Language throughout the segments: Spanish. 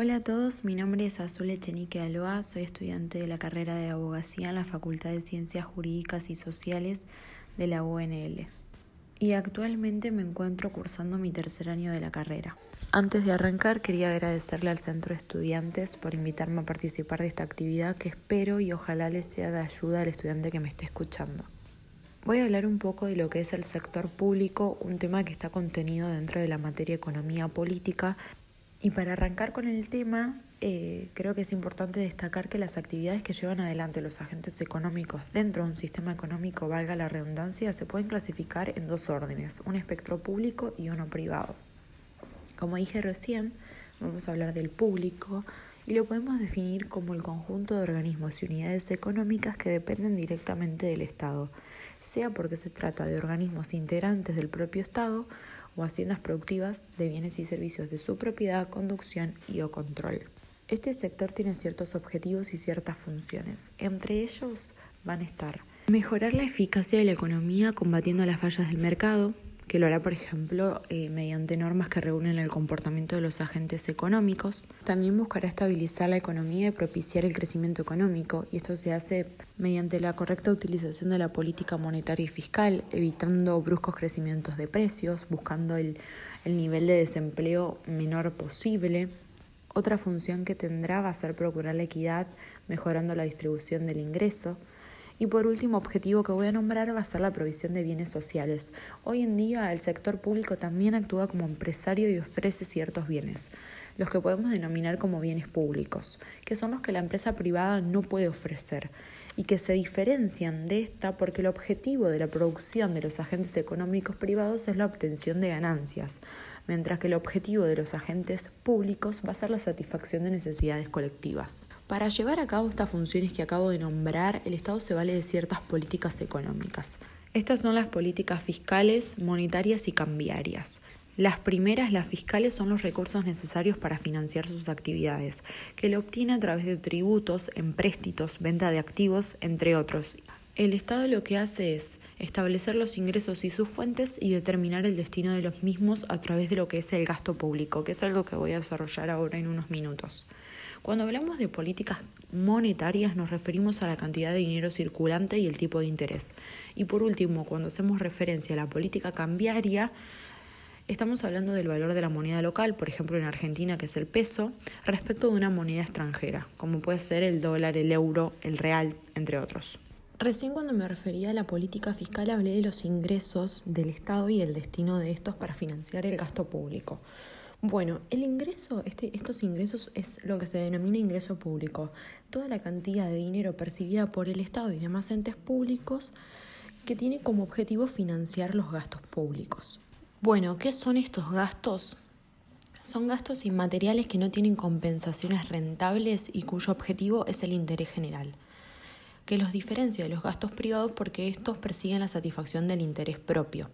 Hola a todos, mi nombre es Azul Echenique Aloa, soy estudiante de la carrera de abogacía en la Facultad de Ciencias Jurídicas y Sociales de la UNL y actualmente me encuentro cursando mi tercer año de la carrera. Antes de arrancar quería agradecerle al Centro de Estudiantes por invitarme a participar de esta actividad que espero y ojalá le sea de ayuda al estudiante que me esté escuchando. Voy a hablar un poco de lo que es el sector público, un tema que está contenido dentro de la materia economía política y para arrancar con el tema, eh, creo que es importante destacar que las actividades que llevan adelante los agentes económicos dentro de un sistema económico, valga la redundancia, se pueden clasificar en dos órdenes, un espectro público y uno privado. Como dije recién, vamos a hablar del público y lo podemos definir como el conjunto de organismos y unidades económicas que dependen directamente del Estado, sea porque se trata de organismos integrantes del propio Estado, o haciendas productivas de bienes y servicios de su propiedad, conducción y o control. Este sector tiene ciertos objetivos y ciertas funciones. Entre ellos van a estar mejorar la eficacia de la economía combatiendo las fallas del mercado, que lo hará, por ejemplo, eh, mediante normas que regulen el comportamiento de los agentes económicos. También buscará estabilizar la economía y propiciar el crecimiento económico, y esto se hace mediante la correcta utilización de la política monetaria y fiscal, evitando bruscos crecimientos de precios, buscando el, el nivel de desempleo menor posible. Otra función que tendrá va a ser procurar la equidad, mejorando la distribución del ingreso. Y por último objetivo que voy a nombrar va a ser la provisión de bienes sociales. Hoy en día el sector público también actúa como empresario y ofrece ciertos bienes, los que podemos denominar como bienes públicos, que son los que la empresa privada no puede ofrecer y que se diferencian de esta porque el objetivo de la producción de los agentes económicos privados es la obtención de ganancias, mientras que el objetivo de los agentes públicos va a ser la satisfacción de necesidades colectivas. Para llevar a cabo estas funciones que acabo de nombrar, el Estado se vale de ciertas políticas económicas. Estas son las políticas fiscales, monetarias y cambiarias. Las primeras, las fiscales, son los recursos necesarios para financiar sus actividades, que lo obtiene a través de tributos, empréstitos, venta de activos, entre otros. El Estado lo que hace es establecer los ingresos y sus fuentes y determinar el destino de los mismos a través de lo que es el gasto público, que es algo que voy a desarrollar ahora en unos minutos. Cuando hablamos de políticas monetarias nos referimos a la cantidad de dinero circulante y el tipo de interés. Y por último, cuando hacemos referencia a la política cambiaria, Estamos hablando del valor de la moneda local, por ejemplo en Argentina, que es el peso, respecto de una moneda extranjera, como puede ser el dólar, el euro, el real, entre otros. Recién cuando me refería a la política fiscal hablé de los ingresos del Estado y el destino de estos para financiar el gasto público. Bueno, el ingreso, este, estos ingresos es lo que se denomina ingreso público. Toda la cantidad de dinero percibida por el Estado y demás entes públicos que tiene como objetivo financiar los gastos públicos. Bueno, ¿qué son estos gastos? Son gastos inmateriales que no tienen compensaciones rentables y cuyo objetivo es el interés general, que los diferencia de los gastos privados porque estos persiguen la satisfacción del interés propio.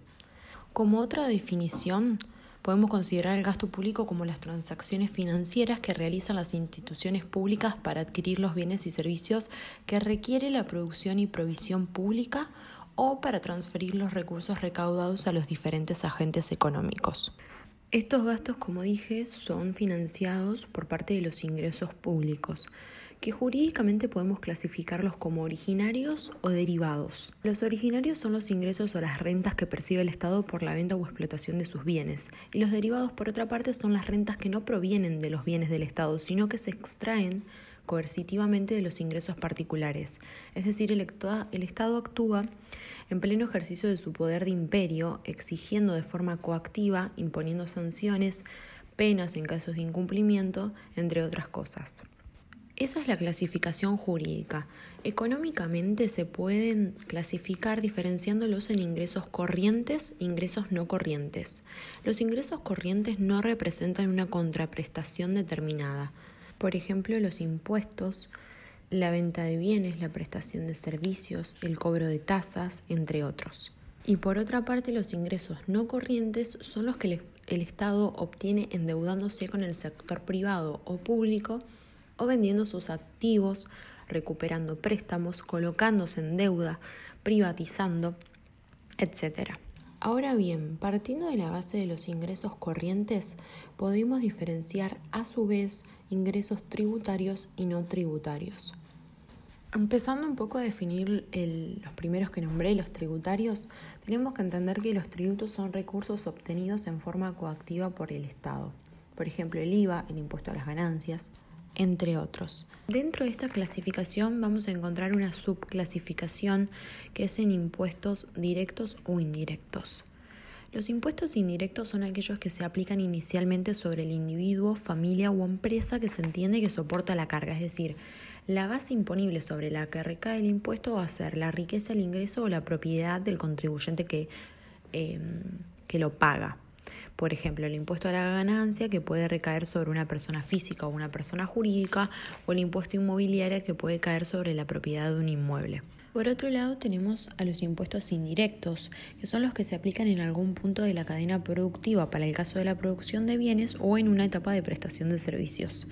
Como otra definición, podemos considerar el gasto público como las transacciones financieras que realizan las instituciones públicas para adquirir los bienes y servicios que requiere la producción y provisión pública o para transferir los recursos recaudados a los diferentes agentes económicos. Estos gastos, como dije, son financiados por parte de los ingresos públicos, que jurídicamente podemos clasificarlos como originarios o derivados. Los originarios son los ingresos o las rentas que percibe el Estado por la venta o explotación de sus bienes, y los derivados, por otra parte, son las rentas que no provienen de los bienes del Estado, sino que se extraen coercitivamente de los ingresos particulares. Es decir, el, Estado actúa en pleno ejercicio de su poder de imperio, exigiendo de forma coactiva, imponiendo sanciones, penas en casos de incumplimiento, entre otras cosas. Esa es la clasificación jurídica. Económicamente se pueden clasificar diferenciándolos en ingresos corrientes e ingresos no corrientes. Los ingresos corrientes no representan una contraprestación determinada. Por ejemplo, los impuestos la venta de bienes, la prestación de servicios, el cobro de tasas, entre otros. Y por otra parte, los ingresos no corrientes son los que el Estado obtiene endeudándose con el sector privado o público o vendiendo sus activos, recuperando préstamos, colocándose en deuda, privatizando, etc. Ahora bien, partiendo de la base de los ingresos corrientes, podemos diferenciar a su vez ingresos tributarios y no tributarios. Empezando un poco a definir los primeros que nombré, los tributarios, tenemos que entender que los tributos son recursos obtenidos en forma coactiva por el Estado. Por ejemplo, el IVA, el impuesto a las ganancias, entre otros. Dentro de esta clasificación vamos a encontrar una subclasificación que es en impuestos directos o indirectos. Los impuestos indirectos son aquellos que se aplican inicialmente sobre el individuo, familia o empresa que se entiende que soporta la carga, es decir, la base imponible sobre la que recae el impuesto va a ser la riqueza, el ingreso o la propiedad del contribuyente que, eh, que lo paga. Por ejemplo, el impuesto a la ganancia que puede recaer sobre una persona física o una persona jurídica o el impuesto inmobiliario que puede caer sobre la propiedad de un inmueble. Por otro lado, tenemos a los impuestos indirectos, que son los que se aplican en algún punto de la cadena productiva para el caso de la producción de bienes o en una etapa de prestación de servicios.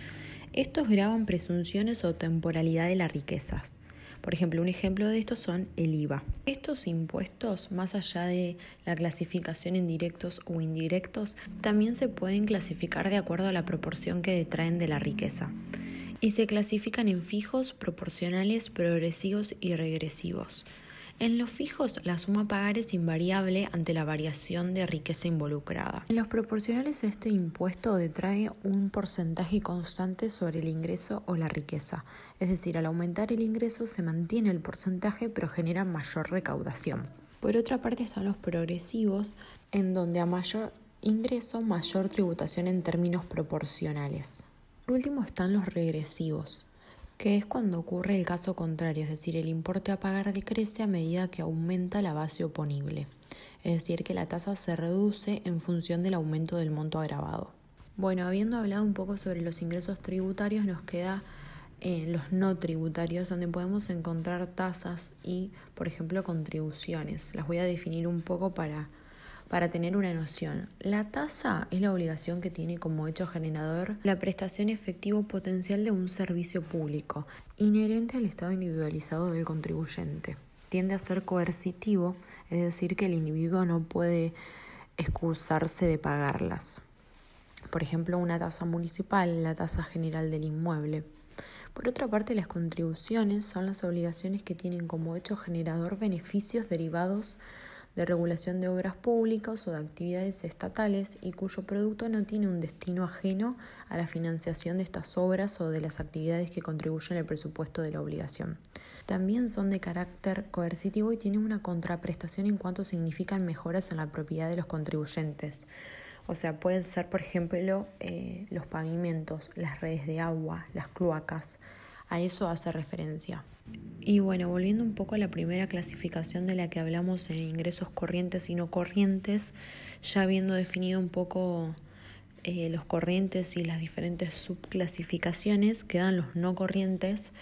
Estos graban presunciones o temporalidad de las riquezas. Por ejemplo, un ejemplo de esto son el IVA. Estos impuestos, más allá de la clasificación en directos o indirectos, también se pueden clasificar de acuerdo a la proporción que detraen de la riqueza. Y se clasifican en fijos, proporcionales, progresivos y regresivos. En los fijos, la suma a pagar es invariable ante la variación de riqueza involucrada. En los proporcionales, este impuesto detrae un porcentaje constante sobre el ingreso o la riqueza. Es decir, al aumentar el ingreso se mantiene el porcentaje pero genera mayor recaudación. Por otra parte están los progresivos, en donde a mayor ingreso, mayor tributación en términos proporcionales. Por último están los regresivos, que es cuando ocurre el caso contrario, es decir, el importe a pagar decrece a medida que aumenta la base oponible, es decir, que la tasa se reduce en función del aumento del monto agravado. Bueno, habiendo hablado un poco sobre los ingresos tributarios, nos queda eh, los no tributarios, donde podemos encontrar tasas y, por ejemplo, contribuciones. Las voy a definir un poco para para tener una noción. La tasa es la obligación que tiene como hecho generador la prestación efectivo potencial de un servicio público, inherente al estado individualizado del contribuyente. Tiende a ser coercitivo, es decir, que el individuo no puede excusarse de pagarlas. Por ejemplo, una tasa municipal, la tasa general del inmueble. Por otra parte, las contribuciones son las obligaciones que tienen como hecho generador beneficios derivados de regulación de obras públicas o de actividades estatales y cuyo producto no tiene un destino ajeno a la financiación de estas obras o de las actividades que contribuyen al presupuesto de la obligación. También son de carácter coercitivo y tienen una contraprestación en cuanto significan mejoras en la propiedad de los contribuyentes. O sea, pueden ser, por ejemplo, eh, los pavimentos, las redes de agua, las cloacas. A eso hace referencia. Y bueno, volviendo un poco a la primera clasificación de la que hablamos en ingresos corrientes y no corrientes, ya habiendo definido un poco eh, los corrientes y las diferentes subclasificaciones, quedan los no corrientes,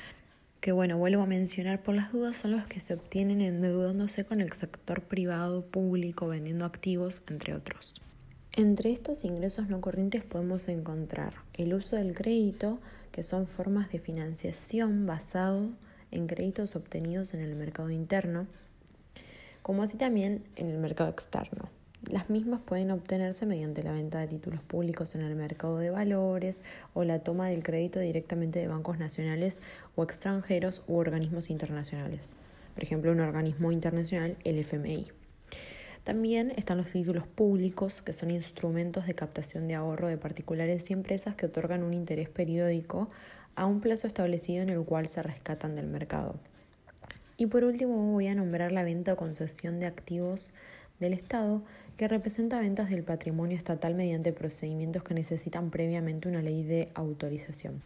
que bueno, vuelvo a mencionar por las dudas, son los que se obtienen endeudándose con el sector privado, público, vendiendo activos, entre otros. Entre estos ingresos no corrientes podemos encontrar el uso del crédito, que son formas de financiación basado en créditos obtenidos en el mercado interno, como así también en el mercado externo. Las mismas pueden obtenerse mediante la venta de títulos públicos en el mercado de valores o la toma del crédito directamente de bancos nacionales o extranjeros u organismos internacionales. Por ejemplo, un organismo internacional, el FMI. También están los títulos públicos, que son instrumentos de captación de ahorro de particulares y empresas que otorgan un interés periódico a un plazo establecido en el cual se rescatan del mercado. Y por último voy a nombrar la venta o concesión de activos del Estado, que representa ventas del patrimonio estatal mediante procedimientos que necesitan previamente una ley de autorización.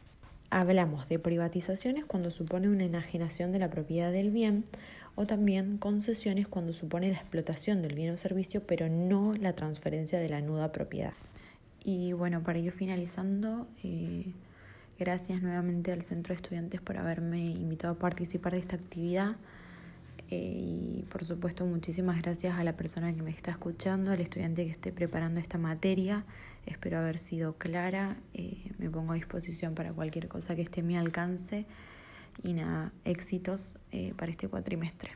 Hablamos de privatizaciones cuando supone una enajenación de la propiedad del bien o también concesiones cuando supone la explotación del bien o servicio pero no la transferencia de la nuda propiedad. Y bueno, para ir finalizando, eh, Gracias nuevamente al Centro de Estudiantes por haberme invitado a participar de esta actividad. Eh, y por supuesto muchísimas gracias a la persona que me está escuchando, al estudiante que esté preparando esta materia. Espero haber sido clara. Eh, me pongo a disposición para cualquier cosa que esté a mi alcance. Y nada, éxitos eh, para este cuatrimestre.